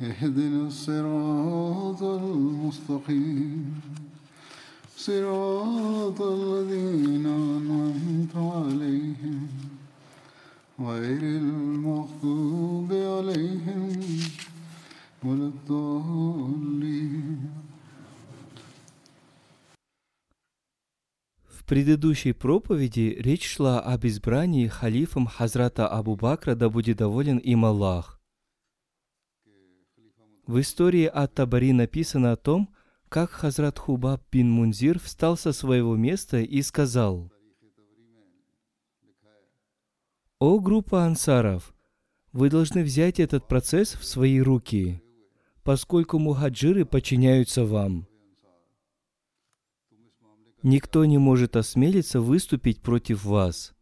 اهدنا الصراط المستقيم صراط الذين أنعمت عليهم غير المغضوب عليهم ولا الضالين В предыдущей проповеди речь шла об избрании халифом Хазрата Абу Бакра, да будет доволен им Аллах. В истории от Табари написано о том, как Хазрат Хубаб бин Мунзир встал со своего места и сказал, «О группа ансаров, вы должны взять этот процесс в свои руки, поскольку мухаджиры подчиняются вам. Никто не может осмелиться выступить против вас.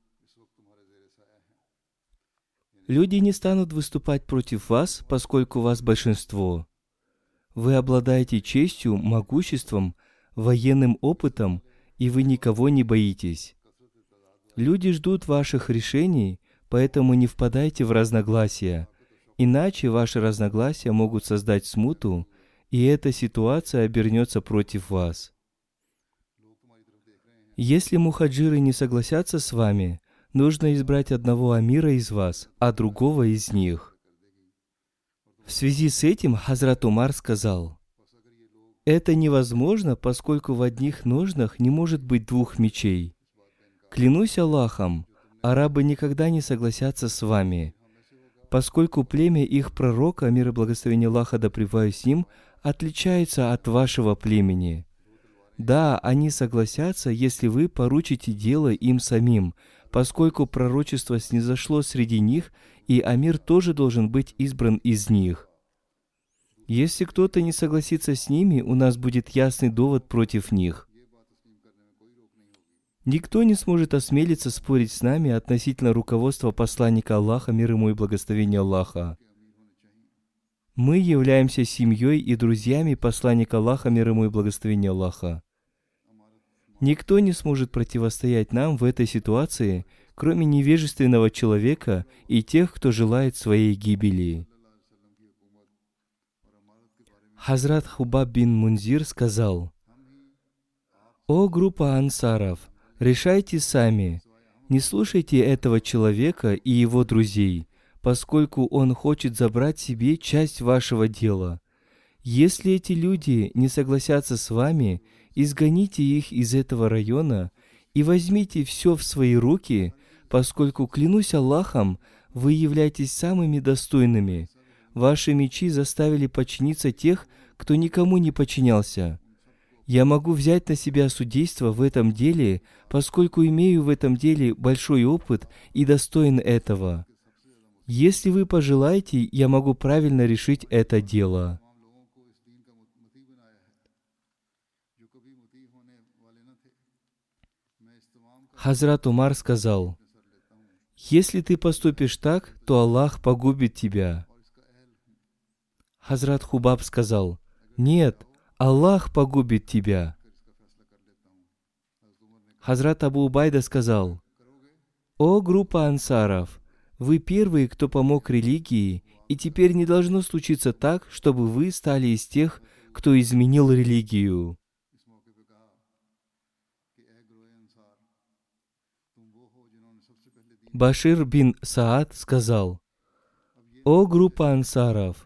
Люди не станут выступать против вас, поскольку вас большинство. Вы обладаете честью, могуществом, военным опытом, и вы никого не боитесь. Люди ждут ваших решений, поэтому не впадайте в разногласия, иначе ваши разногласия могут создать смуту, и эта ситуация обернется против вас. Если мухаджиры не согласятся с вами, нужно избрать одного амира из вас, а другого из них. В связи с этим Хазрат Умар сказал, «Это невозможно, поскольку в одних ножнах не может быть двух мечей. Клянусь Аллахом, арабы никогда не согласятся с вами, поскольку племя их пророка, мир и благословение Аллаха да с ним, отличается от вашего племени. Да, они согласятся, если вы поручите дело им самим, поскольку пророчество снизошло среди них, и Амир тоже должен быть избран из них. Если кто-то не согласится с ними, у нас будет ясный довод против них. Никто не сможет осмелиться спорить с нами относительно руководства посланника Аллаха, мир ему и благословения Аллаха. Мы являемся семьей и друзьями посланника Аллаха, мир ему и благословения Аллаха. Никто не сможет противостоять нам в этой ситуации, кроме невежественного человека и тех, кто желает своей гибели. Хазрат Хубаб бин Мунзир сказал, «О группа ансаров, решайте сами, не слушайте этого человека и его друзей, поскольку он хочет забрать себе часть вашего дела. Если эти люди не согласятся с вами, изгоните их из этого района и возьмите все в свои руки, поскольку, клянусь Аллахом, вы являетесь самыми достойными. Ваши мечи заставили подчиниться тех, кто никому не подчинялся. Я могу взять на себя судейство в этом деле, поскольку имею в этом деле большой опыт и достоин этого. Если вы пожелаете, я могу правильно решить это дело. Хазрат Умар сказал, «Если ты поступишь так, то Аллах погубит тебя». Хазрат Хубаб сказал, «Нет, Аллах погубит тебя». Хазрат Абу Убайда сказал, «О группа ансаров, вы первые, кто помог религии, и теперь не должно случиться так, чтобы вы стали из тех, кто изменил религию». Башир бин Саад сказал, «О группа ансаров,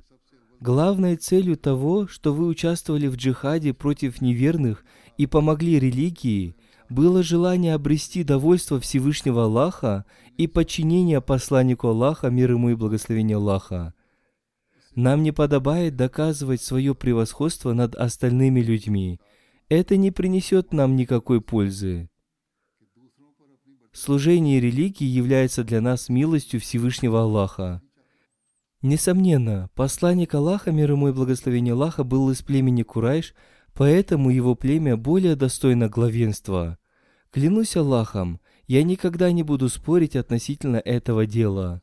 Главной целью того, что вы участвовали в джихаде против неверных и помогли религии, было желание обрести довольство Всевышнего Аллаха и подчинение посланнику Аллаха, мир ему и благословение Аллаха. Нам не подобает доказывать свое превосходство над остальными людьми. Это не принесет нам никакой пользы. Служение религии является для нас милостью Всевышнего Аллаха. Несомненно, посланник Аллаха, мир ему и благословение Аллаха, был из племени Курайш, поэтому его племя более достойно главенства. Клянусь Аллахом, я никогда не буду спорить относительно этого дела.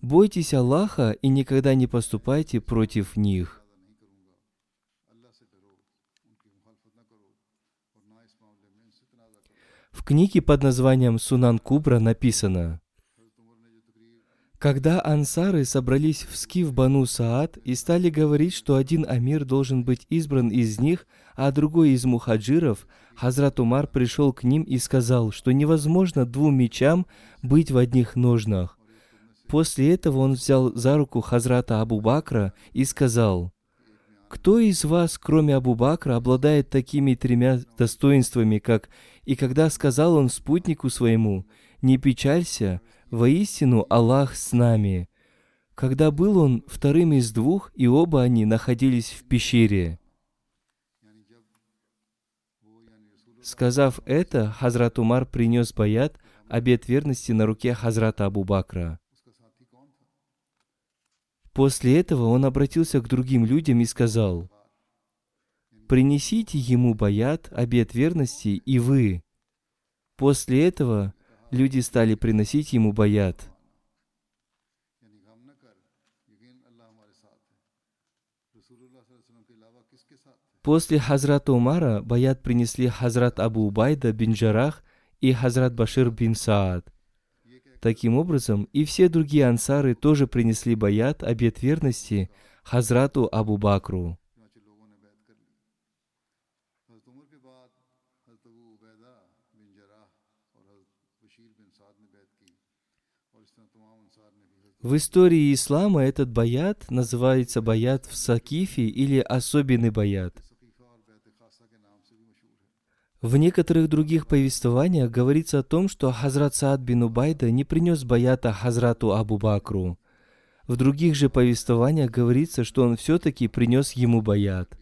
Бойтесь Аллаха и никогда не поступайте против них. В книге под названием «Сунан Кубра» написано, когда ансары собрались в скиф Бану Саад и стали говорить, что один амир должен быть избран из них, а другой из мухаджиров, Хазрат Умар пришел к ним и сказал, что невозможно двум мечам быть в одних ножнах. После этого он взял за руку Хазрата Абу Бакра и сказал, «Кто из вас, кроме Абу Бакра, обладает такими тремя достоинствами, как «И когда сказал он спутнику своему, «Не печалься, воистину Аллах с нами», когда был он вторым из двух, и оба они находились в пещере. Сказав это, Хазрат Умар принес баят, обет верности на руке Хазрата Абу Бакра. После этого он обратился к другим людям и сказал, «Принесите ему баят, обет верности, и вы». После этого люди стали приносить ему баят. После Хазрата Умара баят принесли Хазрат Абу Убайда бин Джарах и Хазрат Башир бин Саад – Таким образом, и все другие ансары тоже принесли баят, обет верности Хазрату Абу Бакру. В истории ислама этот баят называется баят в Сакифе или особенный баят – в некоторых других повествованиях говорится о том, что Хазрат Саад бин Убайда не принес баята Хазрату Абу Бакру. В других же повествованиях говорится, что он все-таки принес ему баят.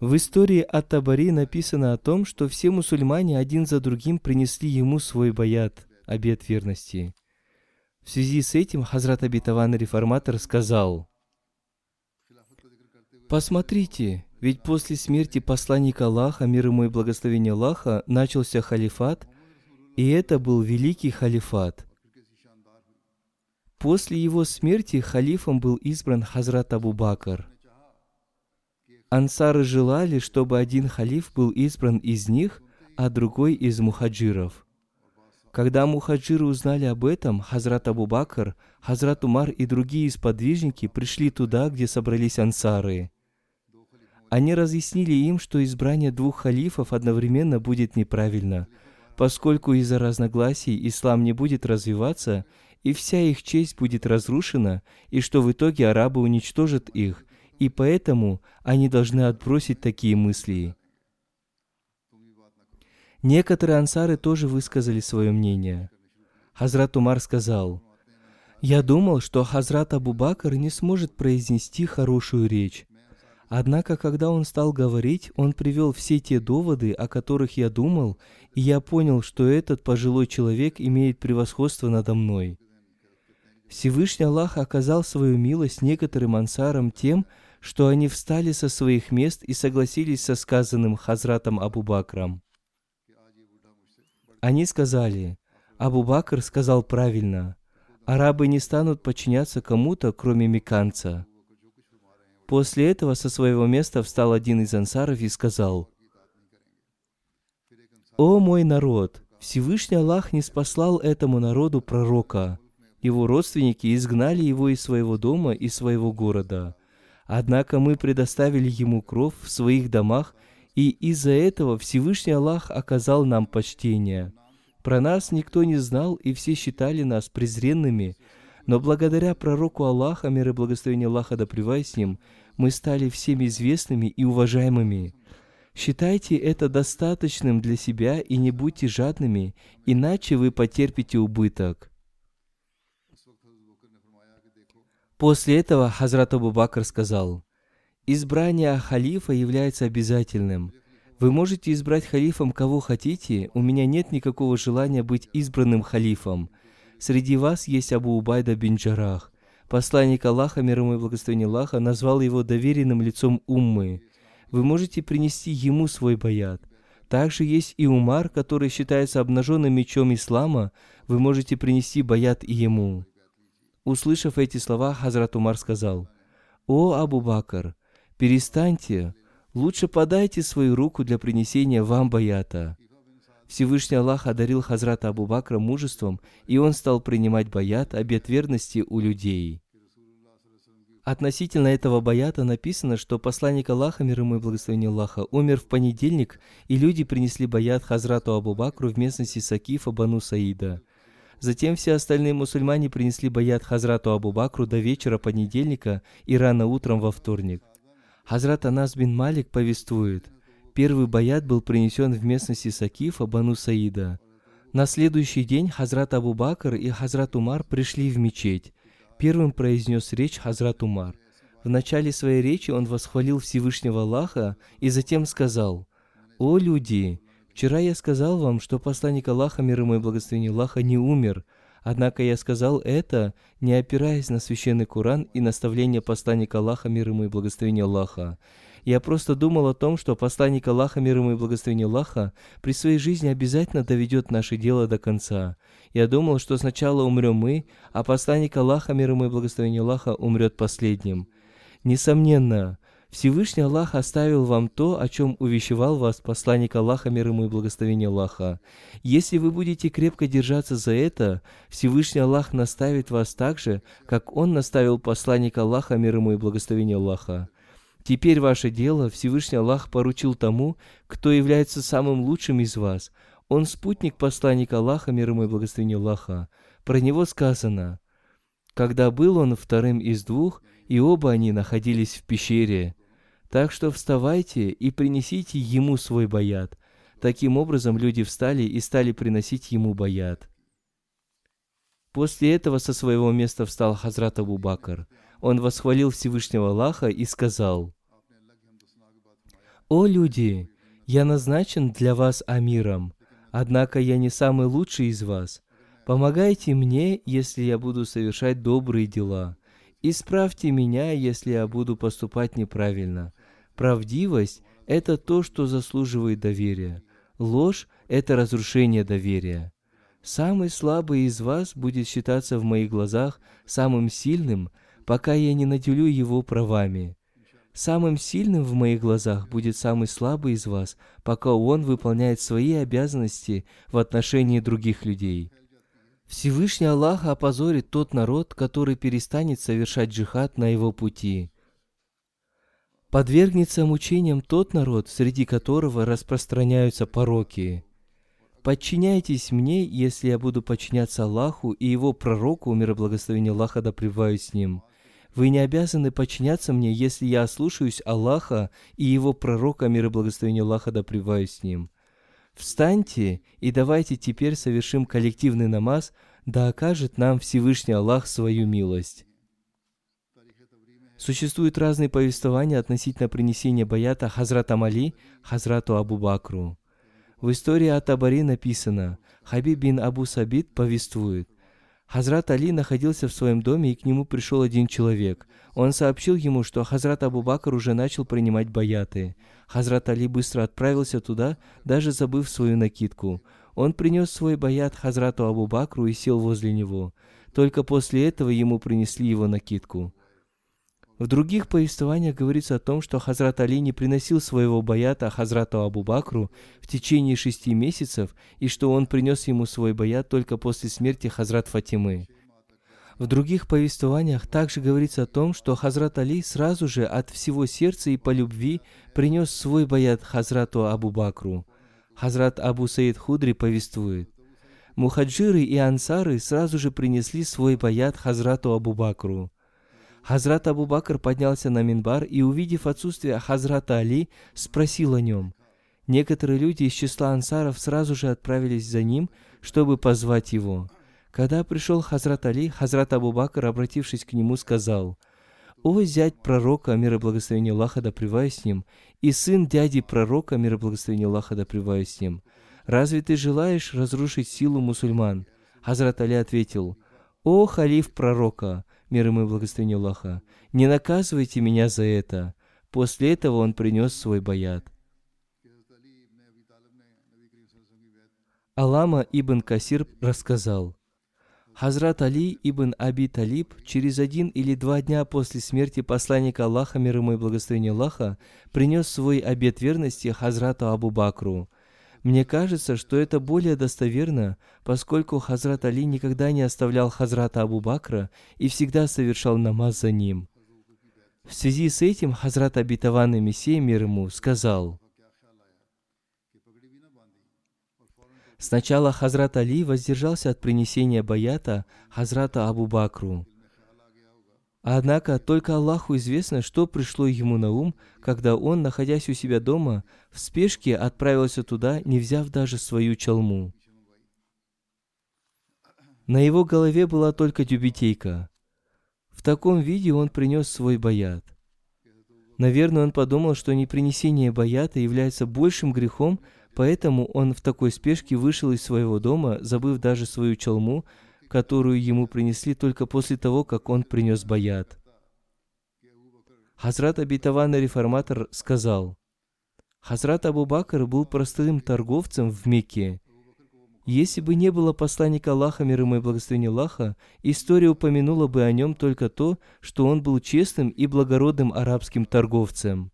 В истории от Табари написано о том, что все мусульмане один за другим принесли ему свой баят, обет верности. В связи с этим Хазрат Абитаван реформатор сказал, «Посмотрите, ведь после смерти посланника Аллаха, мир ему и благословение Аллаха, начался халифат, и это был великий халифат. После его смерти халифом был избран Хазрат Абу Бакр. Ансары желали, чтобы один халиф был избран из них, а другой из мухаджиров. Когда мухаджиры узнали об этом, Хазрат Абу Бакр, Хазрат Умар и другие сподвижники пришли туда, где собрались ансары – они разъяснили им, что избрание двух халифов одновременно будет неправильно, поскольку из-за разногласий ислам не будет развиваться, и вся их честь будет разрушена, и что в итоге арабы уничтожат их, и поэтому они должны отбросить такие мысли. Некоторые ансары тоже высказали свое мнение. Хазрат Умар сказал, «Я думал, что Хазрат Абу Бакр не сможет произнести хорошую речь, Однако, когда он стал говорить, он привел все те доводы, о которых я думал, и я понял, что этот пожилой человек имеет превосходство надо мной. Всевышний Аллах оказал свою милость некоторым ансарам тем, что они встали со своих мест и согласились со сказанным Хазратом Абу Бакром. Они сказали, Абу Бакр сказал правильно, арабы не станут подчиняться кому-то, кроме меканца. После этого со своего места встал один из ансаров и сказал, «О мой народ! Всевышний Аллах не спаслал этому народу пророка. Его родственники изгнали его из своего дома и своего города. Однако мы предоставили ему кров в своих домах, и из-за этого Всевышний Аллах оказал нам почтение. Про нас никто не знал, и все считали нас презренными, Но благодаря пророку Аллаха, мир и благословение Аллаха да с ним, мы стали всеми известными и уважаемыми. Считайте это достаточным для себя и не будьте жадными, иначе вы потерпите убыток. После этого Хазрат Абу Бакр сказал, «Избрание халифа является обязательным. Вы можете избрать халифом кого хотите, у меня нет никакого желания быть избранным халифом. Среди вас есть Абу Убайда бин Джарах. Посланник Аллаха, мир ему и благословение Аллаха, назвал его доверенным лицом Уммы. Вы можете принести ему свой баят. Также есть и Умар, который считается обнаженным мечом ислама, вы можете принести баят и ему. Услышав эти слова, Хазрат Умар сказал, «О, Абу Бакр, перестаньте, лучше подайте свою руку для принесения вам баята». Всевышний Аллах одарил Хазрата Абу Бакра мужеством, и он стал принимать баят, обет верности у людей. Относительно этого баята написано, что посланник Аллаха, мир ему и благословение Аллаха, умер в понедельник, и люди принесли баят Хазрату Абу Бакру в местности Сакифа Бану Саида. Затем все остальные мусульмане принесли баят Хазрату Абу Бакру до вечера понедельника и рано утром во вторник. Хазрат Анас бин Малик повествует, первый баят был принесен в местности Сакифа Бану Саида. На следующий день Хазрат Абу Бакр и Хазрат Умар пришли в мечеть. Первым произнес речь Хазрат Умар. В начале своей речи он восхвалил Всевышнего Аллаха и затем сказал, «О люди, Вчера я сказал вам, что посланник Аллаха, мир ему и благословение Аллаха, не умер. Однако я сказал это, не опираясь на священный Куран и наставление посланника Аллаха, мир ему и благословение Аллаха. Я просто думал о том, что посланник Аллаха, мир ему и благословение Аллаха, при своей жизни обязательно доведет наше дело до конца. Я думал, что сначала умрем мы, а посланник Аллаха, мир ему и благословение Аллаха, умрет последним. Несомненно, Всевышний Аллах оставил вам то, о чем увещевал вас посланник Аллаха, мир ему и благословение Аллаха. Если вы будете крепко держаться за это, Всевышний Аллах наставит вас так же, как Он наставил посланник Аллаха, мир ему и благословение Аллаха. Теперь ваше дело Всевышний Аллах поручил тому, кто является самым лучшим из вас. Он спутник посланника Аллаха, мир ему и благословение Аллаха. Про него сказано, «Когда был он вторым из двух, и оба они находились в пещере, так что вставайте и принесите ему свой баят. Таким образом люди встали и стали приносить ему баят. После этого со своего места встал Хазрат Абу Бакр. Он восхвалил Всевышнего Аллаха и сказал, «О люди, я назначен для вас амиром, однако я не самый лучший из вас. Помогайте мне, если я буду совершать добрые дела. Исправьте меня, если я буду поступать неправильно. Правдивость – это то, что заслуживает доверия. Ложь – это разрушение доверия. Самый слабый из вас будет считаться в моих глазах самым сильным, пока я не наделю его правами. Самым сильным в моих глазах будет самый слабый из вас, пока он выполняет свои обязанности в отношении других людей. Всевышний Аллах опозорит тот народ, который перестанет совершать джихад на его пути подвергнется мучениям тот народ, среди которого распространяются пороки. Подчиняйтесь мне, если я буду подчиняться Аллаху и Его пророку, мир и благословение Аллаха да с ним. Вы не обязаны подчиняться мне, если я ослушаюсь Аллаха и Его пророка, мир и благословение Аллаха да с ним. Встаньте и давайте теперь совершим коллективный намаз, да окажет нам Всевышний Аллах свою милость. Существуют разные повествования относительно принесения баята Хазрата Мали Хазрату Абу Бакру. В истории от Табари написано, Хабиб бин Абу Сабит повествует, Хазрат Али находился в своем доме, и к нему пришел один человек. Он сообщил ему, что Хазрат Абу Бакр уже начал принимать баяты. Хазрат Али быстро отправился туда, даже забыв свою накидку. Он принес свой баят Хазрату Абу Бакру и сел возле него. Только после этого ему принесли его накидку. В других повествованиях говорится о том, что Хазрат Али не приносил своего баята Хазрату Абу Бакру в течение шести месяцев, и что он принес ему свой баят только после смерти Хазрат Фатимы. В других повествованиях также говорится о том, что Хазрат Али сразу же от всего сердца и по любви принес свой баят Хазрату Абу Бакру. Хазрат Абу Саид Худри повествует, мухаджиры и ансары сразу же принесли свой баят Хазрату Абу Бакру. Хазрат Абу Бакр поднялся на минбар и, увидев отсутствие Хазрата Али, спросил о нем. Некоторые люди из числа ансаров сразу же отправились за ним, чтобы позвать его. Когда пришел Хазрат Али, Хазрат Абу Бакр, обратившись к нему, сказал, «О, зять пророка, мир и благословение Аллаха да с ним, и сын дяди пророка, мир и благословение Аллаха да с ним, разве ты желаешь разрушить силу мусульман?» Хазрат Али ответил, «О, халиф пророка, мир ему и благословение Аллаха, не наказывайте меня за это». После этого он принес свой баят. Алама ибн Касир рассказал, Хазрат Али ибн Аби Талиб через один или два дня после смерти посланника Аллаха, мир ему и благословение Аллаха, принес свой обет верности Хазрату Абу Бакру. Мне кажется, что это более достоверно, поскольку Хазрат Али никогда не оставлял Хазрата Абу Бакра и всегда совершал намаз за ним. В связи с этим Хазрат Абитаван Мессия мир ему сказал – Сначала Хазрат Али воздержался от принесения баята Хазрата Абу Бакру. Однако только Аллаху известно, что пришло ему на ум, когда он, находясь у себя дома, в спешке отправился туда, не взяв даже свою чалму. На его голове была только тюбетейка. В таком виде он принес свой баят. Наверное, он подумал, что непринесение баята является большим грехом, Поэтому он в такой спешке вышел из своего дома, забыв даже свою чалму, которую ему принесли только после того, как он принес баят. Хазрат обетованный реформатор сказал, Хазрат Абу Бакр был простым торговцем в Мекке. Если бы не было посланника Аллаха, мир ему и благословения Аллаха, история упомянула бы о нем только то, что он был честным и благородным арабским торговцем.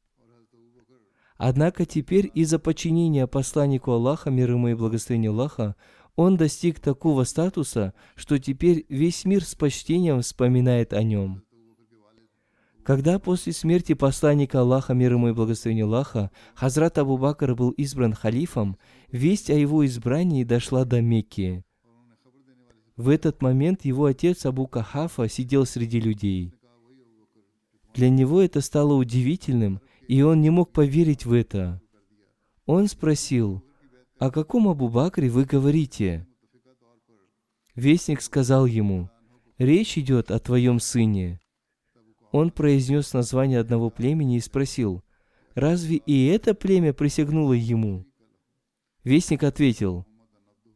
Однако теперь из-за подчинения посланнику Аллаха, мир ему и благословение Аллаха, он достиг такого статуса, что теперь весь мир с почтением вспоминает о нем. Когда после смерти посланника Аллаха, мир ему и благословение Аллаха, Хазрат Абу Бакр был избран халифом, весть о его избрании дошла до Мекки. В этот момент его отец Абу Кахафа сидел среди людей. Для него это стало удивительным – и он не мог поверить в это. Он спросил, «О каком Абу Бакре вы говорите?» Вестник сказал ему, «Речь идет о твоем сыне». Он произнес название одного племени и спросил, «Разве и это племя присягнуло ему?» Вестник ответил,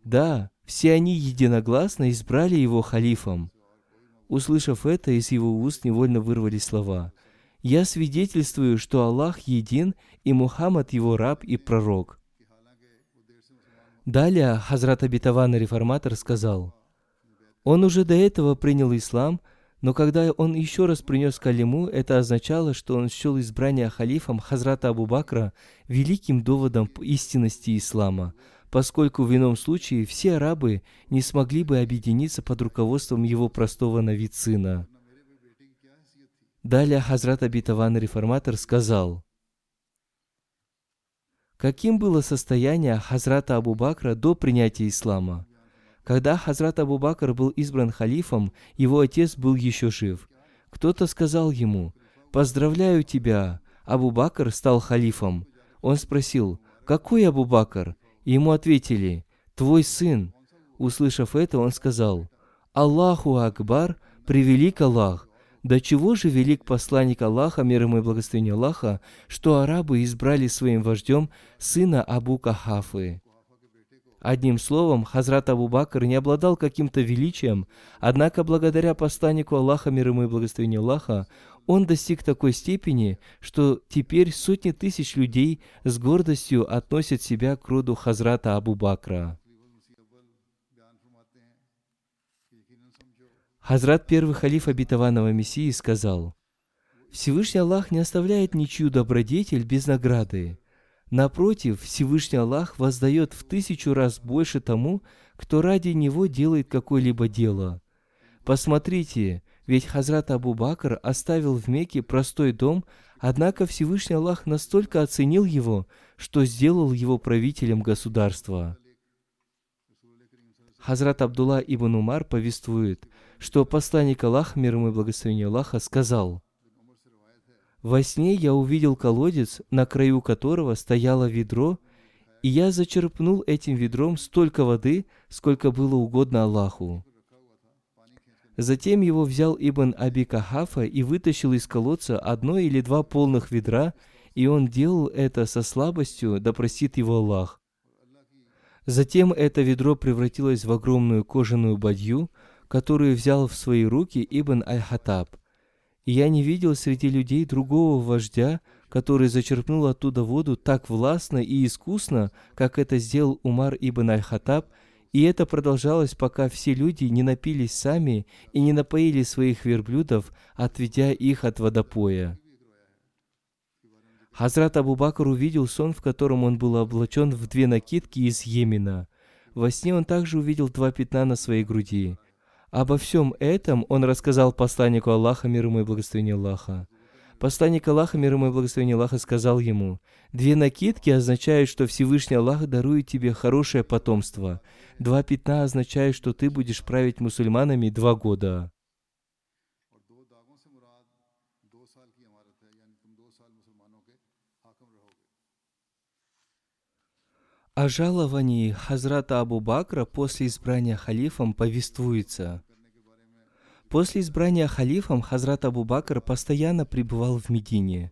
«Да, все они единогласно избрали его халифом». Услышав это, из его уст невольно вырвались слова – я свидетельствую, что Аллах един, и Мухаммад его раб и пророк. Далее Хазрат Абитаван реформатор сказал, он уже до этого принял ислам, но когда он еще раз принес калиму, это означало, что он счел избрание халифом Хазрата Абу Бакра великим доводом истинности ислама, поскольку в ином случае все арабы не смогли бы объединиться под руководством его простого на. Далее Хазрат Абитаван Реформатор сказал, Каким было состояние Хазрата Абу Бакра до принятия ислама? Когда Хазрат Абу Бакр был избран халифом, его отец был еще жив. Кто-то сказал ему, «Поздравляю тебя, Абу Бакр стал халифом». Он спросил, «Какой Абу Бакр?» И ему ответили, «Твой сын». Услышав это, он сказал, «Аллаху Акбар, превелик Аллах, до чего же велик посланник Аллаха, мир ему и благословение Аллаха, что арабы избрали своим вождем сына Абу Кахафы. Одним словом, Хазрат Абу Бакр не обладал каким-то величием, однако благодаря посланнику Аллаха, мир ему и благословение Аллаха, он достиг такой степени, что теперь сотни тысяч людей с гордостью относят себя к роду Хазрата Абу Бакра. Хазрат первый халиф обетованного Мессии сказал, Всевышний Аллах не оставляет ничью добродетель без награды. Напротив, Всевышний Аллах воздает в тысячу раз больше тому, кто ради него делает какое-либо дело. Посмотрите, ведь Хазрат Абу Бакр оставил в Мекке простой дом, однако Всевышний Аллах настолько оценил его, что сделал его правителем государства. Хазрат Абдулла ибн Умар повествует, что посланник Аллаха, мир ему и благословение Аллаха, сказал, «Во сне я увидел колодец, на краю которого стояло ведро, и я зачерпнул этим ведром столько воды, сколько было угодно Аллаху. Затем его взял Ибн Аби Кахафа и вытащил из колодца одно или два полных ведра, и он делал это со слабостью, да простит его Аллах. Затем это ведро превратилось в огромную кожаную бадью, которую взял в свои руки Ибн Аль-Хатаб. И я не видел среди людей другого вождя, который зачерпнул оттуда воду так властно и искусно, как это сделал Умар ибн Аль-Хаттаб, и это продолжалось, пока все люди не напились сами и не напоили своих верблюдов, отведя их от водопоя. Хазрат Абу Бакр увидел сон, в котором он был облачен в две накидки из Йемена. Во сне он также увидел два пятна на своей груди. Обо всем этом он рассказал посланнику Аллаха, мир ему и благословение Аллаха. Посланник Аллаха, мир ему и благословение Аллаха, сказал ему, «Две накидки означают, что Всевышний Аллах дарует тебе хорошее потомство. Два пятна означают, что ты будешь править мусульманами два года». О жаловании Хазрата Абу Бакра после избрания халифом повествуется – После избрания халифом Хазрат Абу Бакр постоянно пребывал в Медине.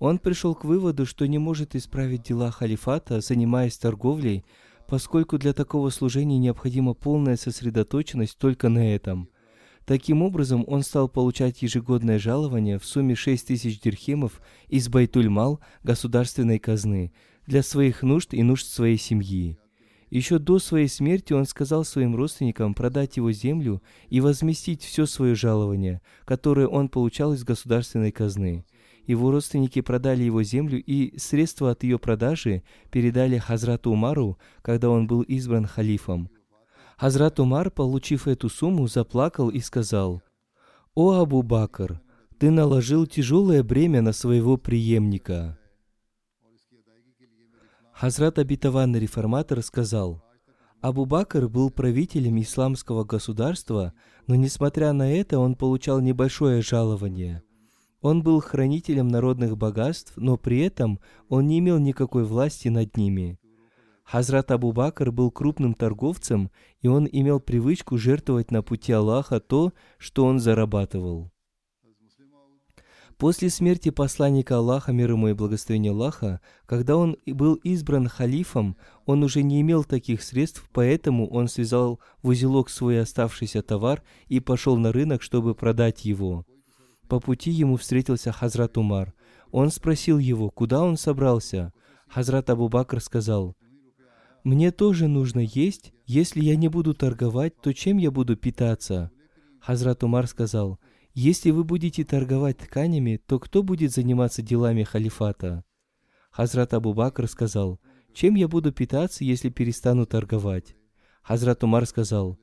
Он пришел к выводу, что не может исправить дела халифата, занимаясь торговлей, поскольку для такого служения необходима полная сосредоточенность только на этом. Таким образом, он стал получать ежегодное жалование в сумме 6 тысяч дирхемов из Байтуль-Мал государственной казны для своих нужд и нужд своей семьи. Еще до своей смерти он сказал своим родственникам продать его землю и возместить все свое жалование, которое он получал из государственной казны. Его родственники продали его землю и средства от ее продажи передали Хазрату Умару, когда он был избран халифом. Хазрат Умар, получив эту сумму, заплакал и сказал, «О Абу Бакр, ты наложил тяжелое бремя на своего преемника». Хазрат обетованный реформатор сказал, Абу Бакр был правителем исламского государства, но несмотря на это он получал небольшое жалование. Он был хранителем народных богатств, но при этом он не имел никакой власти над ними. Хазрат Абу Бакр был крупным торговцем, и он имел привычку жертвовать на пути Аллаха то, что он зарабатывал. После смерти посланника Аллаха, мир ему и благословения Аллаха, когда он был избран халифом, он уже не имел таких средств, поэтому он связал в узелок свой оставшийся товар и пошел на рынок, чтобы продать его. По пути ему встретился Хазрат Умар. Он спросил его, куда он собрался. Хазрат Абу Бакр сказал, «Мне тоже нужно есть. Если я не буду торговать, то чем я буду питаться?» Хазрат Умар сказал, если вы будете торговать тканями, то кто будет заниматься делами халифата? Хазрат Абу Бакр сказал, чем я буду питаться, если перестану торговать? Хазрат Умар сказал,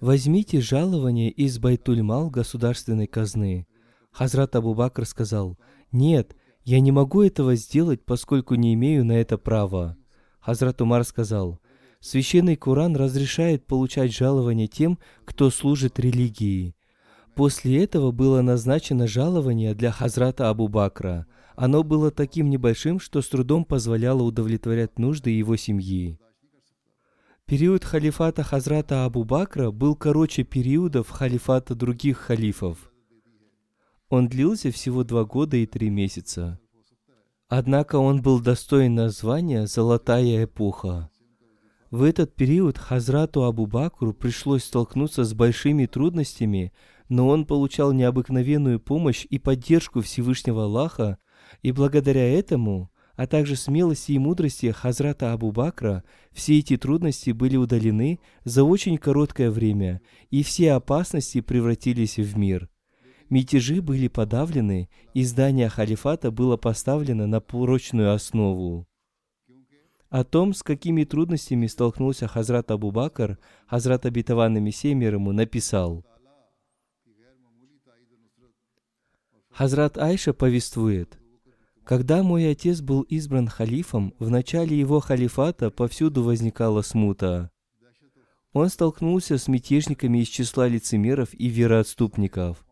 возьмите жалование из Байтуль-Мал государственной казны. Хазрат Абу Бакр сказал, нет, я не могу этого сделать, поскольку не имею на это права. Хазрат Умар сказал, Священный Коран разрешает получать жалование тем, кто служит религии. После этого было назначено жалование для Хазрата Абу Бакра. Оно было таким небольшим, что с трудом позволяло удовлетворять нужды его семьи. Период халифата Хазрата Абу Бакра был короче периодов халифата других халифов. Он длился всего два года и три месяца. Однако он был достоин названия «Золотая эпоха». В этот период Хазрату Абу Бакру пришлось столкнуться с большими трудностями – но он получал необыкновенную помощь и поддержку Всевышнего Аллаха, и благодаря этому, а также смелости и мудрости Хазрата Абу Бакра, все эти трудности были удалены за очень короткое время, и все опасности превратились в мир. Мятежи были подавлены, и здание халифата было поставлено на прочную основу. О том, с какими трудностями столкнулся Хазрат Абу Бакр, Хазрат Абитаван Мессия мир ему написал – Хазрат Айша повествует, когда мой отец был избран халифом, в начале его халифата повсюду возникала смута. Он столкнулся с мятежниками из числа лицемеров и вероотступников.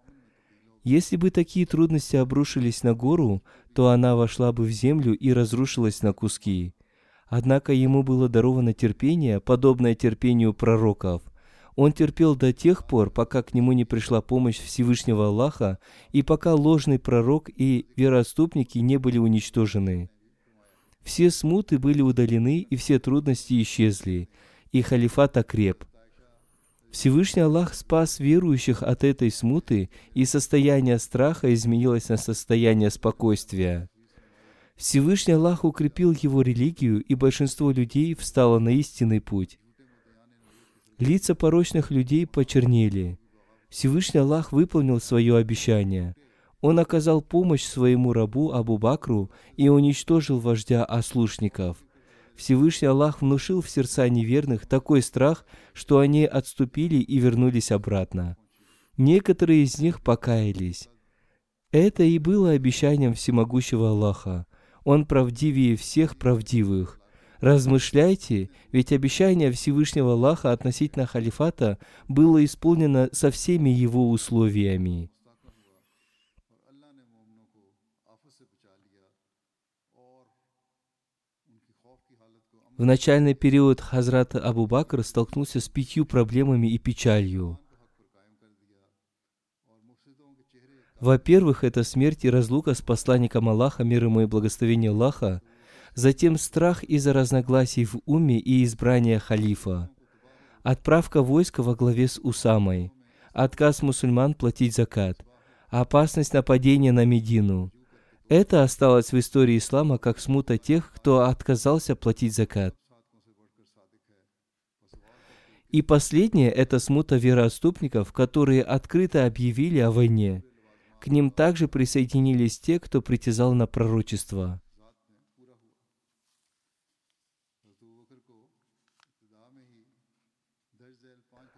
Если бы такие трудности обрушились на гору, то она вошла бы в землю и разрушилась на куски. Однако ему было даровано терпение, подобное терпению пророков. Он терпел до тех пор, пока к нему не пришла помощь Всевышнего Аллаха, и пока ложный пророк и вероотступники не были уничтожены. Все смуты были удалены, и все трудности исчезли, и халифат окреп. Всевышний Аллах спас верующих от этой смуты, и состояние страха изменилось на состояние спокойствия. Всевышний Аллах укрепил его религию, и большинство людей встало на истинный путь. Лица порочных людей почернели. Всевышний Аллах выполнил свое обещание. Он оказал помощь своему рабу Абу Бакру и уничтожил вождя ослушников. Всевышний Аллах внушил в сердца неверных такой страх, что они отступили и вернулись обратно. Некоторые из них покаялись. Это и было обещанием всемогущего Аллаха. Он правдивее всех правдивых. Размышляйте, ведь обещание Всевышнего Аллаха относительно халифата было исполнено со всеми его условиями. В начальный период Хазрат Абу Бакр столкнулся с пятью проблемами и печалью. Во-первых, это смерть и разлука с посланником Аллаха, мир ему и благословение Аллаха, затем страх из-за разногласий в уме и избрания халифа, отправка войска во главе с Усамой, отказ мусульман платить закат, опасность нападения на Медину. Это осталось в истории ислама как смута тех, кто отказался платить закат. И последнее – это смута вероотступников, которые открыто объявили о войне. К ним также присоединились те, кто притязал на пророчество.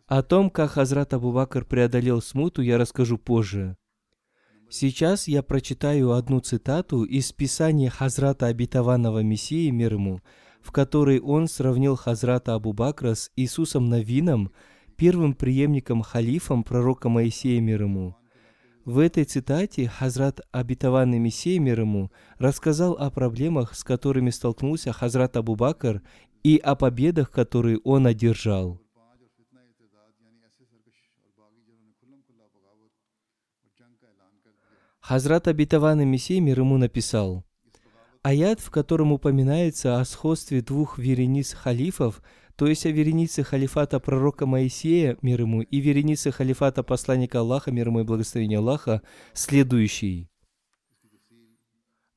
О том, как Хазрат Абу Бакр преодолел смуту, я расскажу позже. Сейчас я прочитаю одну цитату из Писания Хазрата Обетованного Мессии мир ему, в которой он сравнил Хазрата Абу Бакра с Иисусом Навином, первым преемником халифом пророка Моисея мир ему. В этой цитате Хазрат Обетованный Мессия мир ему рассказал о проблемах, с которыми столкнулся Хазрат Абу Бакр, и о победах, которые он одержал. Хазрат Обетованный Мессия мир ему написал, аят, в котором упоминается о сходстве двух верениц халифов, то есть о веренице халифата пророка Моисея, мир ему, и веренице халифата посланника Аллаха, мир ему и благословения Аллаха, следующий.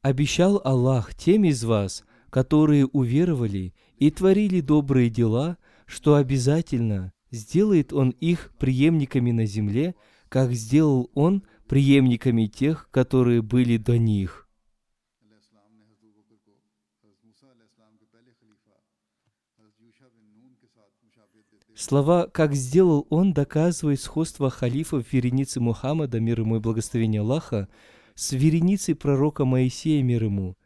«Обещал Аллах тем из вас, которые уверовали и творили добрые дела, что обязательно сделает Он их преемниками на земле, как сделал Он – преемниками тех, которые были до них. Слова «как сделал он» доказывают сходство халифов вереницы Мухаммада, мир ему и благословения Аллаха, с вереницей пророка Моисея, мир ему.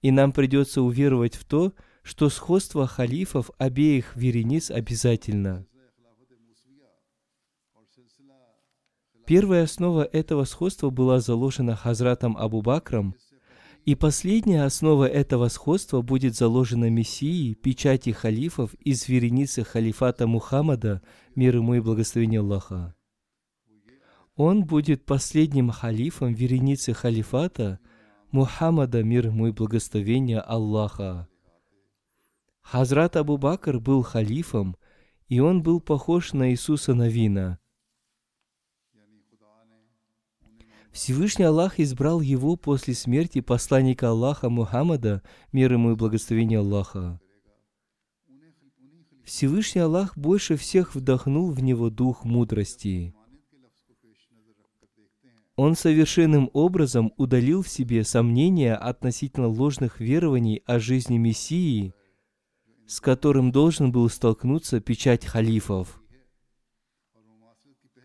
И нам придется уверовать в то, что сходство халифов обеих верениц обязательно – Первая основа этого сходства была заложена Хазратом Абу Бакром, и последняя основа этого сходства будет заложена Мессией, печати халифов из вереницы халифата Мухаммада, мир ему и благословение Аллаха. Он будет последним халифом вереницы халифата Мухаммада, мир ему и благословение Аллаха. Хазрат Абу Бакр был халифом, и он был похож на Иисуса Навина – Всевышний Аллах избрал его после смерти посланника Аллаха Мухаммада, мир ему и благословение Аллаха. Всевышний Аллах больше всех вдохнул в него дух мудрости. Он совершенным образом удалил в себе сомнения относительно ложных верований о жизни Мессии, с которым должен был столкнуться печать халифов –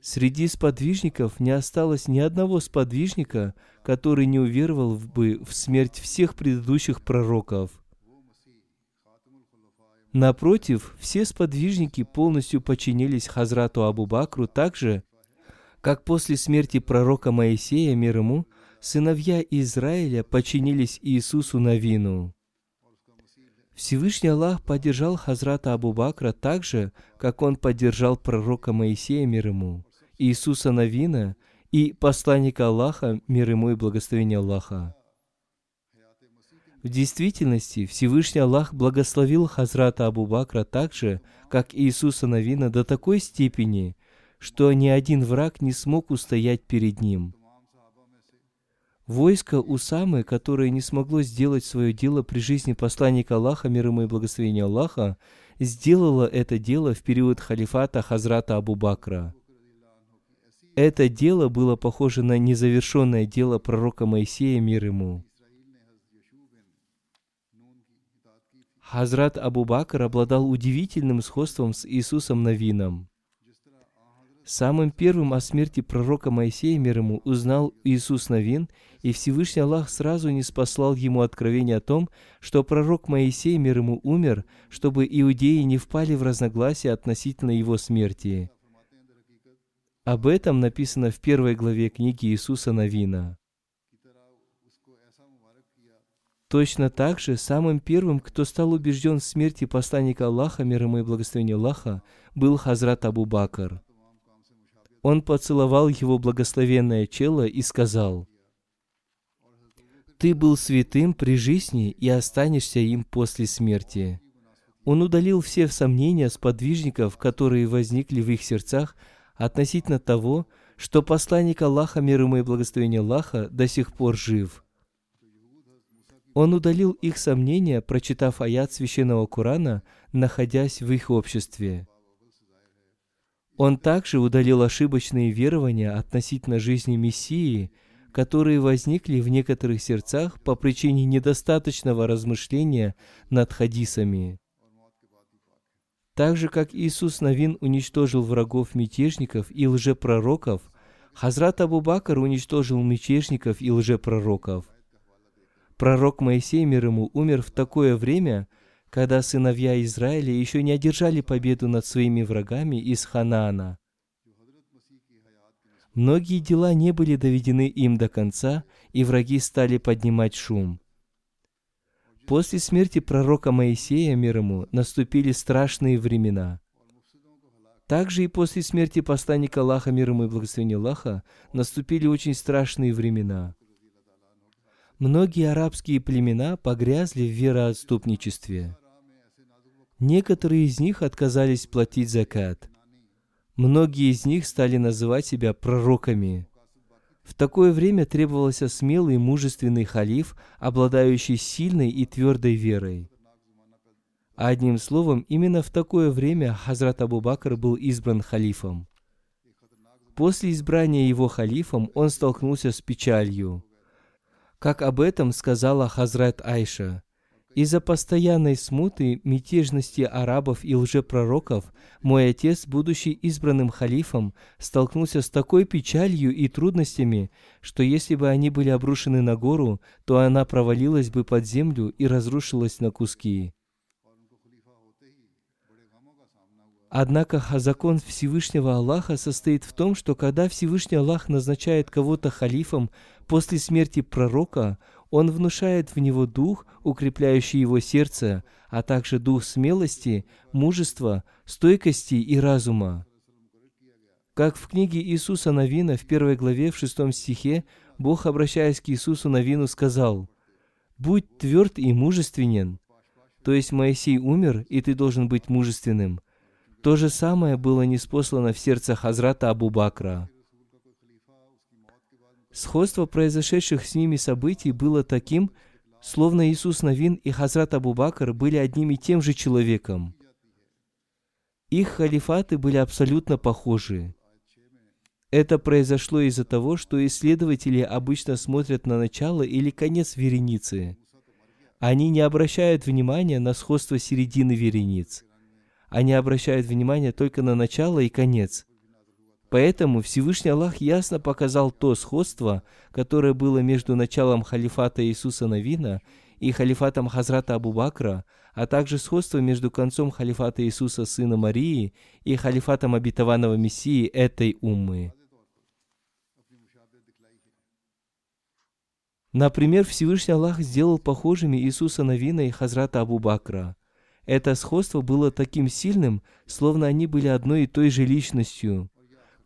Среди сподвижников не осталось ни одного сподвижника, который не уверовал бы в смерть всех предыдущих пророков. Напротив, все сподвижники полностью подчинились Хазрату Абу Бакру так же, как после смерти пророка Моисея, мир ему, сыновья Израиля подчинились Иисусу Навину. Всевышний Аллах поддержал Хазрата Абу Бакра так же, как он поддержал пророка Моисея, мир ему, Иисуса Навина и посланника Аллаха, мир ему и благословение Аллаха. В действительности Всевышний Аллах благословил Хазрата Абу Бакра так же, как Иисуса Навина до такой степени, что ни один враг не смог устоять перед ним. Войско Усамы, которое не смогло сделать свое дело при жизни посланника Аллаха, мир ему и благословения Аллаха, сделало это дело в период халифата Хазрата Абу Бакра. Это дело было похоже на незавершенное дело пророка Моисея, мир ему. Хазрат Абу Бакр обладал удивительным сходством с Иисусом Навином. Самым первым о смерти пророка Моисея, мир ему, узнал Иисус Навин, и Всевышний Аллах сразу не спаслал ему откровение о том, что пророк Моисей, мир ему, умер, чтобы иудеи не впали в разногласия относительно его смерти. Об этом написано в первой главе книги Иисуса Навина. Точно так же самым первым, кто стал убежден в смерти посланника Аллаха, мир ему и благословение Аллаха, был Хазрат Абу Бакр. Он поцеловал его благословенное чело и сказал, «Ты был святым при жизни и останешься им после смерти». Он удалил все сомнения сподвижников, которые возникли в их сердцах относительно того, что посланник Аллаха, мир ему и благословение Аллаха, до сих пор жив – он удалил их сомнения, прочитав аят священного Корана, находясь в их обществе. Он также удалил ошибочные верования относительно жизни Мессии, которые возникли в некоторых сердцах по причине недостаточного размышления над хадисами. Так же, как Иисус Навин уничтожил врагов мятежников и лжепророков, Хазрат Абу Бакр уничтожил мятежников и лжепророков – Пророк Моисей, мир ему, умер в такое время, когда сыновья Израиля еще не одержали победу над своими врагами из Ханаана. Многие дела не были доведены им до конца, и враги стали поднимать шум. После смерти пророка Моисея, мир ему, наступили страшные времена. Также и после смерти посланника Аллаха, мир ему и благословения Аллаха, наступили очень страшные времена – Многие арабские племена погрязли в вероотступничестве. Некоторые из них отказались платить закат. Многие из них стали называть себя пророками. В такое время требовался смелый мужественный халиф, обладающий сильной и твердой верой. Одним словом, именно в такое время Хазрат Абу Бакр был избран халифом. После избрания его халифом он столкнулся с печалью – как об этом сказала Хазрат Айша. Из-за постоянной смуты, мятежности арабов и лжепророков, мой отец, будучи избранным халифом, столкнулся с такой печалью и трудностями, что если бы они были обрушены на гору, то она провалилась бы под землю и разрушилась на куски. Однако закон Всевышнего Аллаха состоит в том, что когда Всевышний Аллах назначает кого-то халифом после смерти пророка, он внушает в него дух, укрепляющий его сердце, а также дух смелости, мужества, стойкости и разума. Как в книге Иисуса Навина в первой главе в шестом стихе Бог, обращаясь к Иисусу Навину, сказал, «Будь тверд и мужественен». То есть Моисей умер, и ты должен быть мужественным – то же самое было неспослано в сердце Хазрата Абу Бакра. Сходство произошедших с ними событий было таким, словно Иисус Навин и Хазрат Абу Бакр были одним и тем же человеком. Их халифаты были абсолютно похожи. Это произошло из-за того, что исследователи обычно смотрят на начало или конец вереницы. Они не обращают внимания на сходство середины верениц – они обращают внимание только на начало и конец. Поэтому Всевышний Аллах ясно показал то сходство, которое было между началом халифата Иисуса Навина и халифатом Хазрата Абу Бакра, а также сходство между концом халифата Иисуса, сына Марии, и халифатом обетованного Мессии этой уммы. Например, Всевышний Аллах сделал похожими Иисуса Навина и Хазрата Абу Бакра. Это сходство было таким сильным, словно они были одной и той же личностью,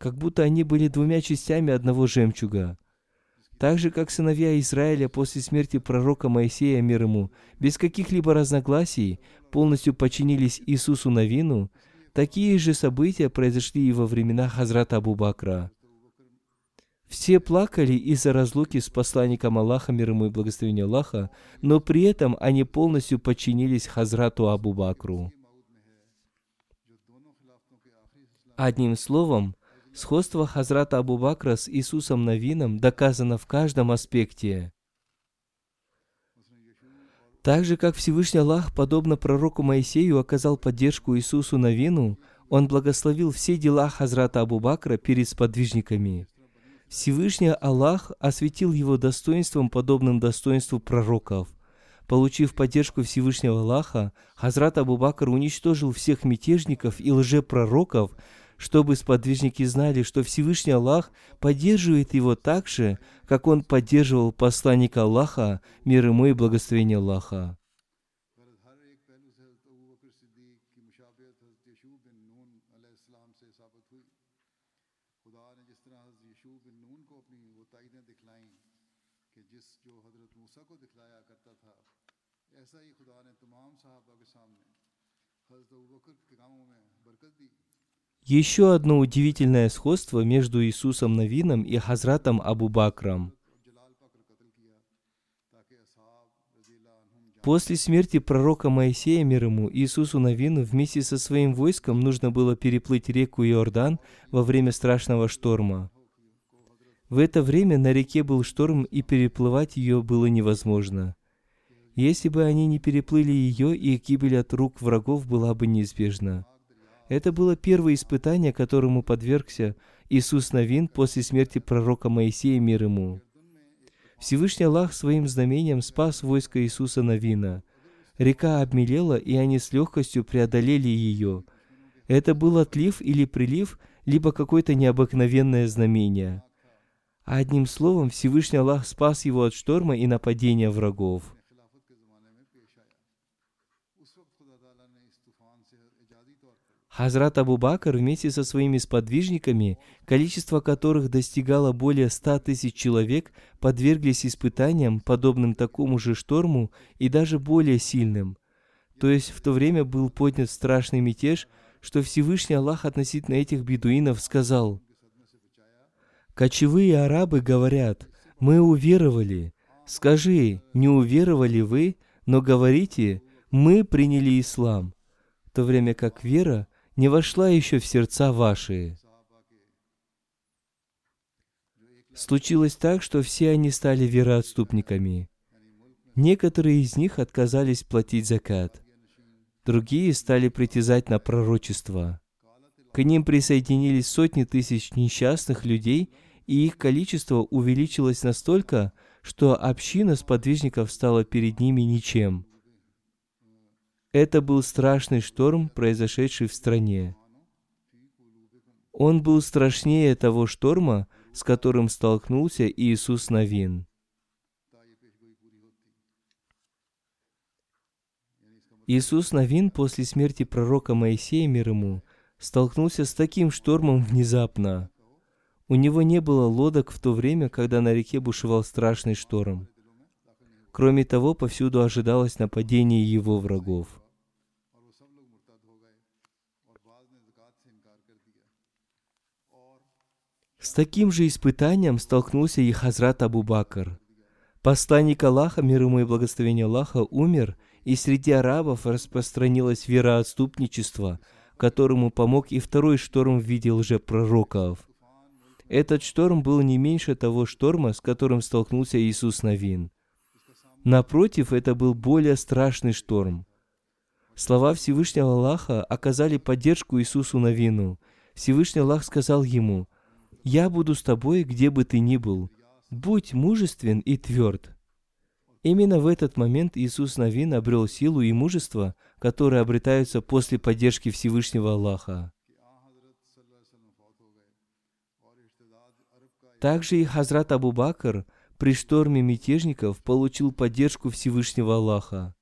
как будто они были двумя частями одного жемчуга. Так же, как сыновья Израиля после смерти пророка Моисея, мир ему, без каких-либо разногласий, полностью подчинились Иисусу Навину, такие же события произошли и во времена Хазрата Абу Бакра. Все плакали из-за разлуки с посланником Аллаха, мир ему и благословение Аллаха, но при этом они полностью подчинились Хазрату Абу Бакру. Одним словом, Сходство Хазрата Абу Бакра с Иисусом Навином доказано в каждом аспекте. Так же, как Всевышний Аллах, подобно пророку Моисею, оказал поддержку Иисусу Навину, Он благословил все дела Хазрата Абу Бакра перед сподвижниками. Всевышний Аллах осветил его достоинством, подобным достоинству пророков. Получив поддержку Всевышнего Аллаха, Хазрат Абу Бакр уничтожил всех мятежников и лжепророков, чтобы сподвижники знали, что Всевышний Аллах поддерживает его так же, как он поддерживал посланника Аллаха, мир ему и благословение Аллаха. Еще одно удивительное сходство между Иисусом Навином и Хазратом Абу Бакром. После смерти пророка Моисея, мир ему, Иисусу Навину вместе со своим войском нужно было переплыть реку Иордан во время страшного шторма. В это время на реке был шторм, и переплывать ее было невозможно. Если бы они не переплыли ее, их гибель от рук врагов была бы неизбежна. Это было первое испытание, которому подвергся Иисус Навин после смерти пророка Моисея, мир ему. Всевышний Аллах своим знамением спас войско Иисуса Навина. Река обмелела, и они с легкостью преодолели ее. Это был отлив или прилив, либо какое-то необыкновенное знамение. Одним словом, Всевышний Аллах спас его от шторма и нападения врагов. Хазрат Абу Бакр вместе со своими сподвижниками, количество которых достигало более ста тысяч человек, подверглись испытаниям, подобным такому же шторму и даже более сильным. То есть в то время был поднят страшный мятеж, что Всевышний Аллах относительно этих бедуинов сказал, «Кочевые арабы говорят, мы уверовали. Скажи, не уверовали вы, но говорите, мы приняли ислам» в то время как вера не вошла еще в сердца ваши. Случилось так, что все они стали вероотступниками. Некоторые из них отказались платить закат. Другие стали притязать на пророчество. К ним присоединились сотни тысяч несчастных людей, и их количество увеличилось настолько, что община сподвижников стала перед ними ничем – это был страшный шторм, произошедший в стране. Он был страшнее того шторма, с которым столкнулся Иисус Навин. Иисус Навин после смерти пророка Моисея, мир ему, столкнулся с таким штормом внезапно. У него не было лодок в то время, когда на реке бушевал страшный шторм. Кроме того, повсюду ожидалось нападение его врагов. С таким же испытанием столкнулся и Хазрат Абу Бакр. Посланник Аллаха, мир ему и благословение Аллаха, умер, и среди арабов распространилось вероотступничество, которому помог и второй шторм в виде лжепророков. Этот шторм был не меньше того шторма, с которым столкнулся Иисус Навин. Напротив, это был более страшный шторм. Слова Всевышнего Аллаха оказали поддержку Иисусу Навину. Всевышний Аллах сказал ему – я буду с тобой, где бы ты ни был. Будь мужествен и тверд. Именно в этот момент Иисус Навин обрел силу и мужество, которые обретаются после поддержки Всевышнего Аллаха. Также и Хазрат Абу Бакр при шторме мятежников получил поддержку Всевышнего Аллаха.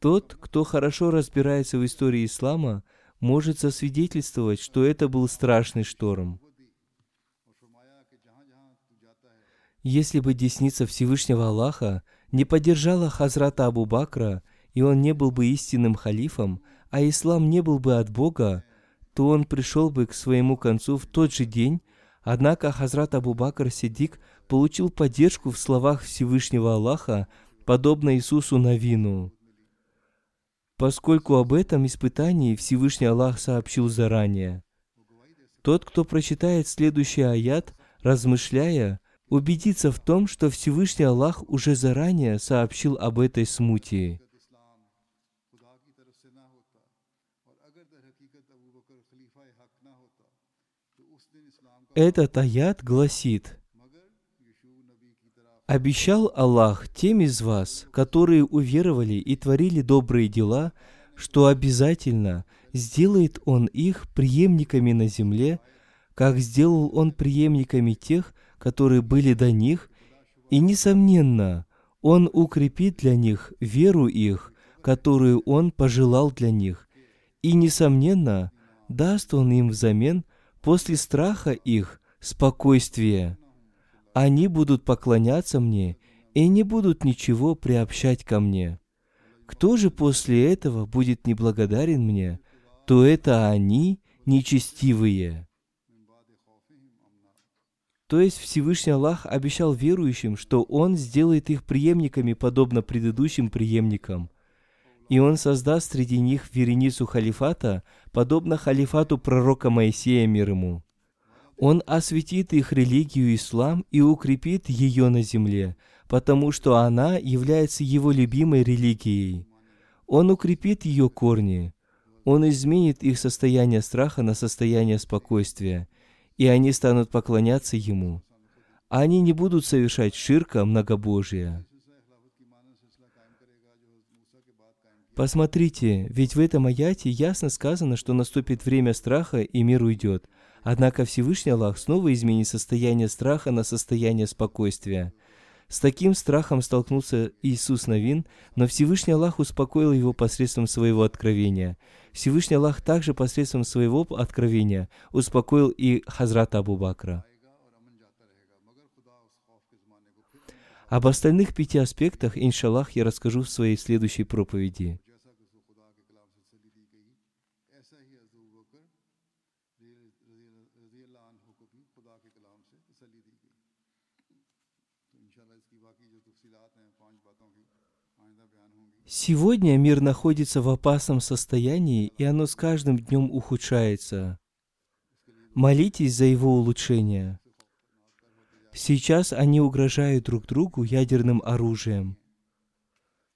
Тот, кто хорошо разбирается в истории ислама, может засвидетельствовать, что это был страшный шторм. Если бы десница Всевышнего Аллаха не поддержала Хазрата Абу Бакра, и он не был бы истинным халифом, а ислам не был бы от Бога, то он пришел бы к своему концу в тот же день, однако Хазрат Абу Бакр Сидик получил поддержку в словах Всевышнего Аллаха, подобно Иисусу Навину. Поскольку об этом испытании Всевышний Аллах сообщил заранее. Тот, кто прочитает следующий аят, размышляя, убедиться в том, что Всевышний Аллах уже заранее сообщил об этой смуте. Этот аят гласит, «Обещал Аллах тем из вас, которые уверовали и творили добрые дела, что обязательно сделает Он их преемниками на земле, как сделал Он преемниками тех, которые были до них, и, несомненно, Он укрепит для них веру их, которую Он пожелал для них, и, несомненно, даст Он им взамен после страха их спокойствие. Они будут поклоняться мне и не будут ничего приобщать ко мне. Кто же после этого будет неблагодарен мне, то это они нечестивые. То есть Всевышний Аллах обещал верующим, что Он сделает их преемниками, подобно предыдущим преемникам. И Он создаст среди них вереницу халифата, подобно халифату пророка Моисея мир ему. Он осветит их религию ислам и укрепит ее на земле, потому что она является его любимой религией. Он укрепит ее корни. Он изменит их состояние страха на состояние спокойствия – и они станут поклоняться Ему. Они не будут совершать ширка многобожия. Посмотрите, ведь в этом аяте ясно сказано, что наступит время страха и мир уйдет. Однако Всевышний Аллах снова изменит состояние страха на состояние спокойствия – с таким страхом столкнулся Иисус Навин, но Всевышний Аллах успокоил его посредством своего откровения. Всевышний Аллах также посредством своего откровения успокоил и Хазрата Абу Бакра. Об остальных пяти аспектах, иншаллах, я расскажу в своей следующей проповеди. Сегодня мир находится в опасном состоянии, и оно с каждым днем ухудшается. Молитесь за его улучшение. Сейчас они угрожают друг другу ядерным оружием.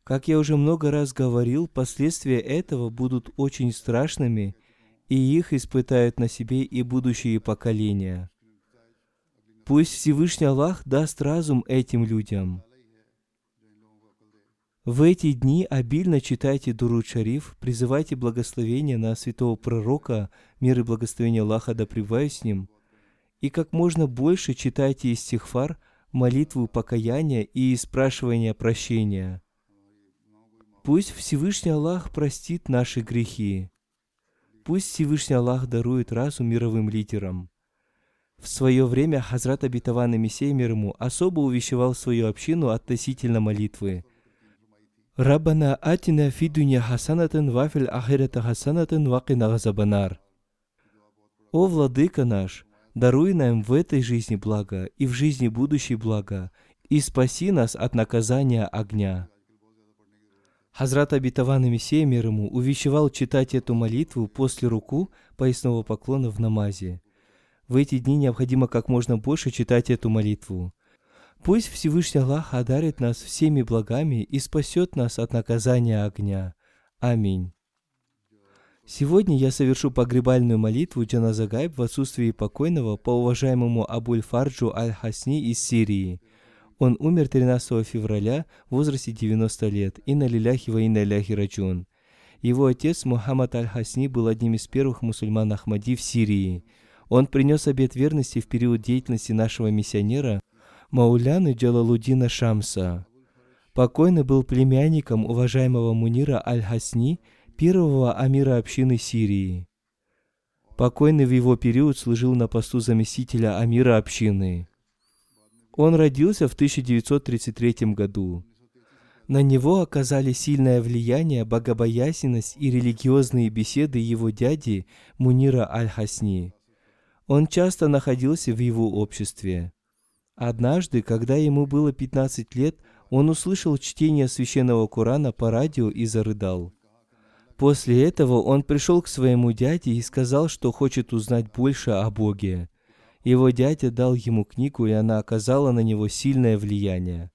Как я уже много раз говорил, последствия этого будут очень страшными, и их испытают на себе и будущие поколения. Пусть Всевышний Аллах даст разум этим людям – в эти дни обильно читайте Дуруд Шариф, призывайте благословения на святого пророка, мир и благословение Аллаха да с ним, и как можно больше читайте истихфар, молитву покаяния и спрашивания прощения. Пусть Всевышний Аллах простит наши грехи. Пусть Всевышний Аллах дарует разум мировым лидерам. В свое время Хазрат Абитаван Мессия мир ему особо увещевал свою общину относительно молитвы – Раббана атина фи дуня хасанатан вафиль ахирата хасанатан вакина газабанар. О Владыка наш, даруй нам в этой жизни благо и в жизни будущей благо, и спаси нас от наказания огня. Хазрат Абитаван Мессия мир ему увещевал читать эту молитву после руку поясного поклона в намазе. В эти дни необходимо как можно больше читать эту молитву. Пусть Всевышний Аллах одарит нас всеми благами и спасет нас от наказания огня. Аминь. Сегодня я совершу погребальную молитву Джаназагайб в отсутствии покойного по уважаемому Абуль Фарджу Аль-Хасни из Сирии. Он умер 13 февраля в возрасте 90 лет. И на лиляхи ва инна ляхи раджун. Его отец Мухаммад Аль-Хасни был одним из первых мусульман Ахмади в Сирии. Он принес обет верности в период деятельности нашего миссионера Мауляны Джалалудина Шамса. Покойный был племянником уважаемого Мунира Аль-Хасни, первого амира общины Сирии. Покойный в его период служил на посту заместителя амира общины. Он родился в 1933 году. На него оказали сильное влияние богобоязненность и религиозные беседы его дяди Мунира Аль-Хасни. Он часто находился в его обществе. Однажды, когда ему было 15 лет, он услышал чтение священного Корана по радио и зарыдал. После этого он пришел к своему дяде и сказал, что хочет узнать больше о Боге. Его дядя дал ему книгу, и она оказала на него сильное влияние.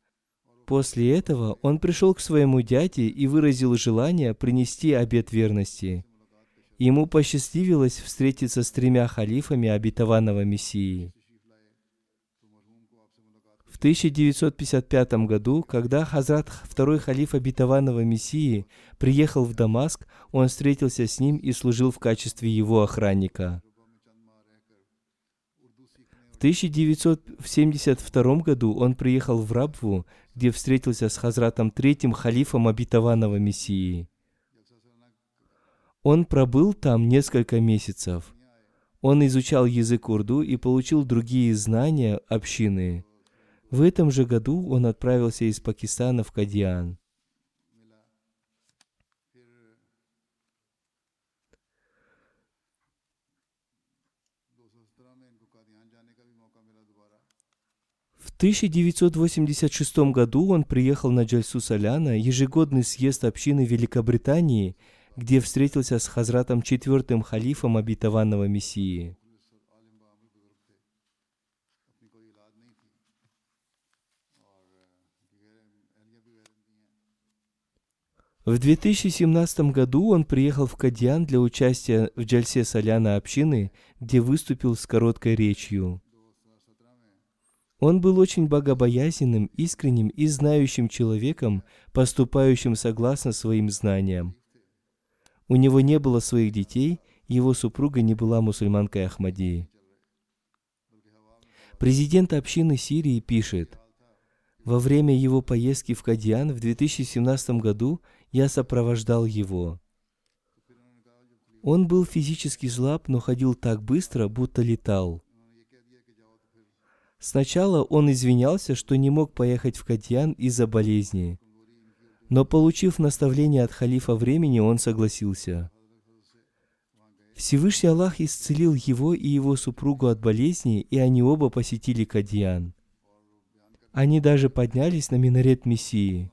После этого он пришел к своему дяде и выразил желание принести обет верности. Ему посчастливилось встретиться с тремя халифами обетованного Мессии. В 1955 году, когда Хазрат второй халиф обетованного Мессии приехал в Дамаск, он встретился с ним и служил в качестве его охранника. 1972 году он приехал в Рабву, где встретился с Хазратом Третьим халифом обетованного Мессии. Он пробыл там несколько месяцев. Он изучал язык урду и получил другие знания общины. В этом же году он отправился из Пакистана в Кадиан. В 1986 году он приехал на Джальсу Саляна, ежегодный съезд общины Великобритании, где встретился с Хазратом четвертым халифом обетованного Мессии. В 2017 году он приехал в Кадьян для участия в Джальсе Соляна общины, где выступил с короткой речью. Он был очень богобоязненным, искренним и знающим человеком, поступающим согласно своим знаниям. У него не было своих детей, его супруга не была мусульманкой Ахмадии. Президент общины Сирии пишет, «Во время его поездки в Кадьян в 2017 году я сопровождал его. Он был физически слаб, но ходил так быстро, будто летал. Сначала он извинялся, что не мог поехать в Кадьян из-за болезни. Но получив наставление от халифа времени, он согласился. Всевышний Аллах исцелил его и его супругу от болезни, и они оба посетили Кадьян. Они даже поднялись на минарет Мессии.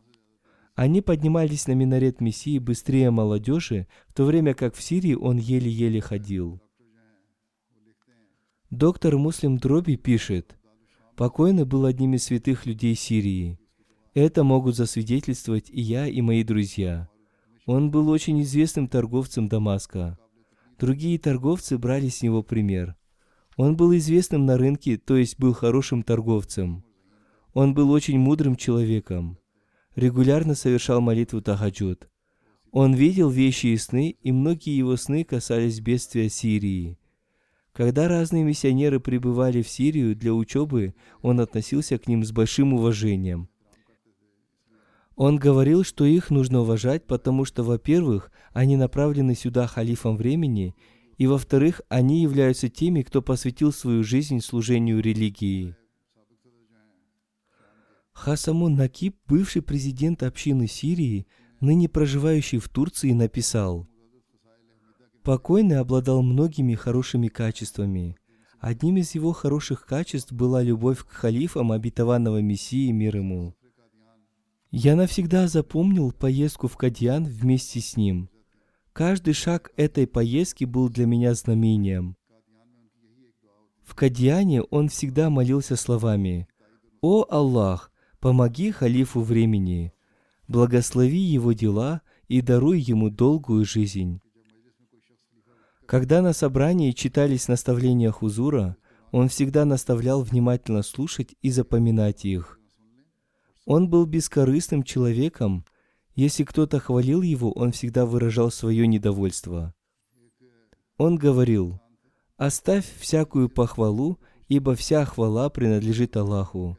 Они поднимались на минарет Мессии быстрее молодежи, в то время как в Сирии он еле-еле ходил. Доктор Муслим Дроби пишет, «Покойный был одним из святых людей Сирии. Это могут засвидетельствовать и я, и мои друзья. Он был очень известным торговцем Дамаска. Другие торговцы брали с него пример. Он был известным на рынке, то есть был хорошим торговцем. Он был очень мудрым человеком регулярно совершал молитву Тахаджуд. Он видел вещи и сны, и многие его сны касались бедствия Сирии. Когда разные миссионеры прибывали в Сирию для учебы, он относился к ним с большим уважением. Он говорил, что их нужно уважать, потому что, во-первых, они направлены сюда халифом времени, и, во-вторых, они являются теми, кто посвятил свою жизнь служению религии. Хасамун Накиб, бывший президент общины Сирии, ныне проживающий в Турции, написал, «Покойный обладал многими хорошими качествами. Одним из его хороших качеств была любовь к халифам обетованного Мессии мир ему. Я навсегда запомнил поездку в Кадьян вместе с ним. Каждый шаг этой поездки был для меня знамением. В Кадьяне он всегда молился словами «О Аллах, Помоги халифу времени, благослови его дела и даруй ему долгую жизнь. Когда на собрании читались наставления Хузура, он всегда наставлял внимательно слушать и запоминать их. Он был бескорыстным человеком. Если кто-то хвалил его, он всегда выражал свое недовольство. Он говорил, «Оставь всякую похвалу, ибо вся хвала принадлежит Аллаху.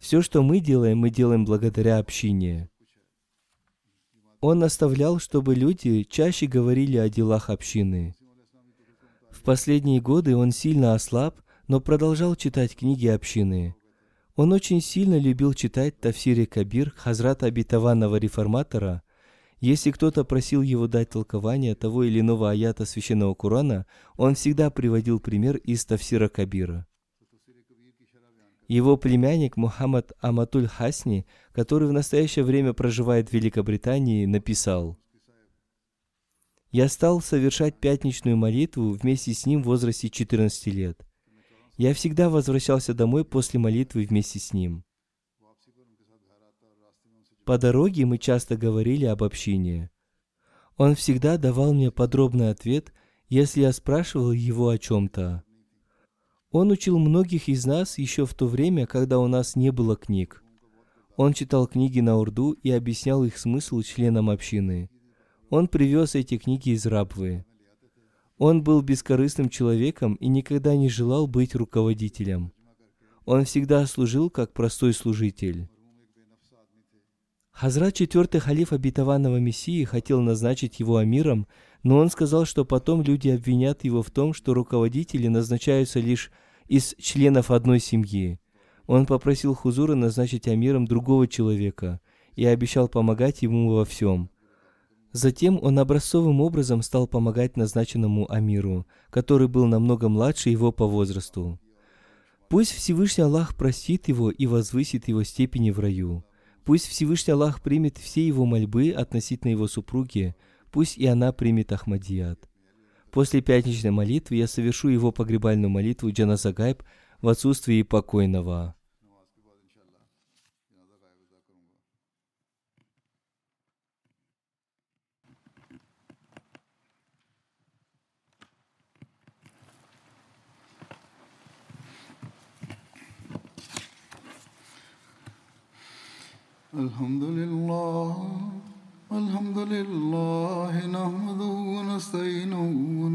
Все, что мы делаем, мы делаем благодаря общине». Он оставлял, чтобы люди чаще говорили о делах общины. В последние годы он сильно ослаб, но продолжал читать книги общины. Он очень сильно любил читать Тафсире Кабир Хазрата обетованного реформатора. Если кто-то просил его дать толкование того или иного аята Священного Корана, он всегда приводил пример из Тафсира Кабира. Его племянник Мухаммад Аматуль Хасни, который в настоящее время проживает в Великобритании, написал «Я стал совершать пятничную молитву вместе с ним в возрасте 14 лет. Я всегда возвращался домой после молитвы вместе с ним. По дороге мы часто говорили об общине. Он всегда давал мне подробный ответ, если я спрашивал его о чем-то. Он учил многих из нас еще в то время, когда у нас не было книг. Он читал книги на урду и объяснял их смысл членам общины. Он привез эти книги из Рабвы. Он был бескорыстным человеком и никогда не желал быть руководителем. Он всегда служил как простой служитель. Хазрат четвертый халиф обетованного Мессии хотел назначить его амиром, но он сказал, что потом люди обвинят его в том, что руководители назначаются лишь из членов одной семьи. Он попросил Хузура назначить амиром другого человека и обещал помогать ему во всем – Затем он образцовым образом стал помогать назначенному Амиру, который был намного младше его по возрасту. Пусть Всевышний Аллах простит его и возвысит его степени в раю. Пусть Всевышний Аллах примет все его мольбы относительно его супруги, пусть и она примет Ахмадият. После пятничной молитвы я совершу его погребальную молитву Джаназагайб в отсутствии покойного. الحمد لله الحمد لله نحمده ونستعينه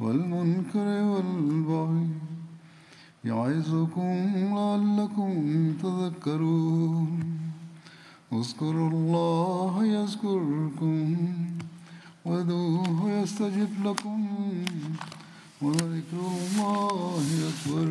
والمنكر والبغي يعظكم لعلكم تذكرون. اذكروا الله يذكركم وادعوه يستجب لكم ولذكر الله أكبر.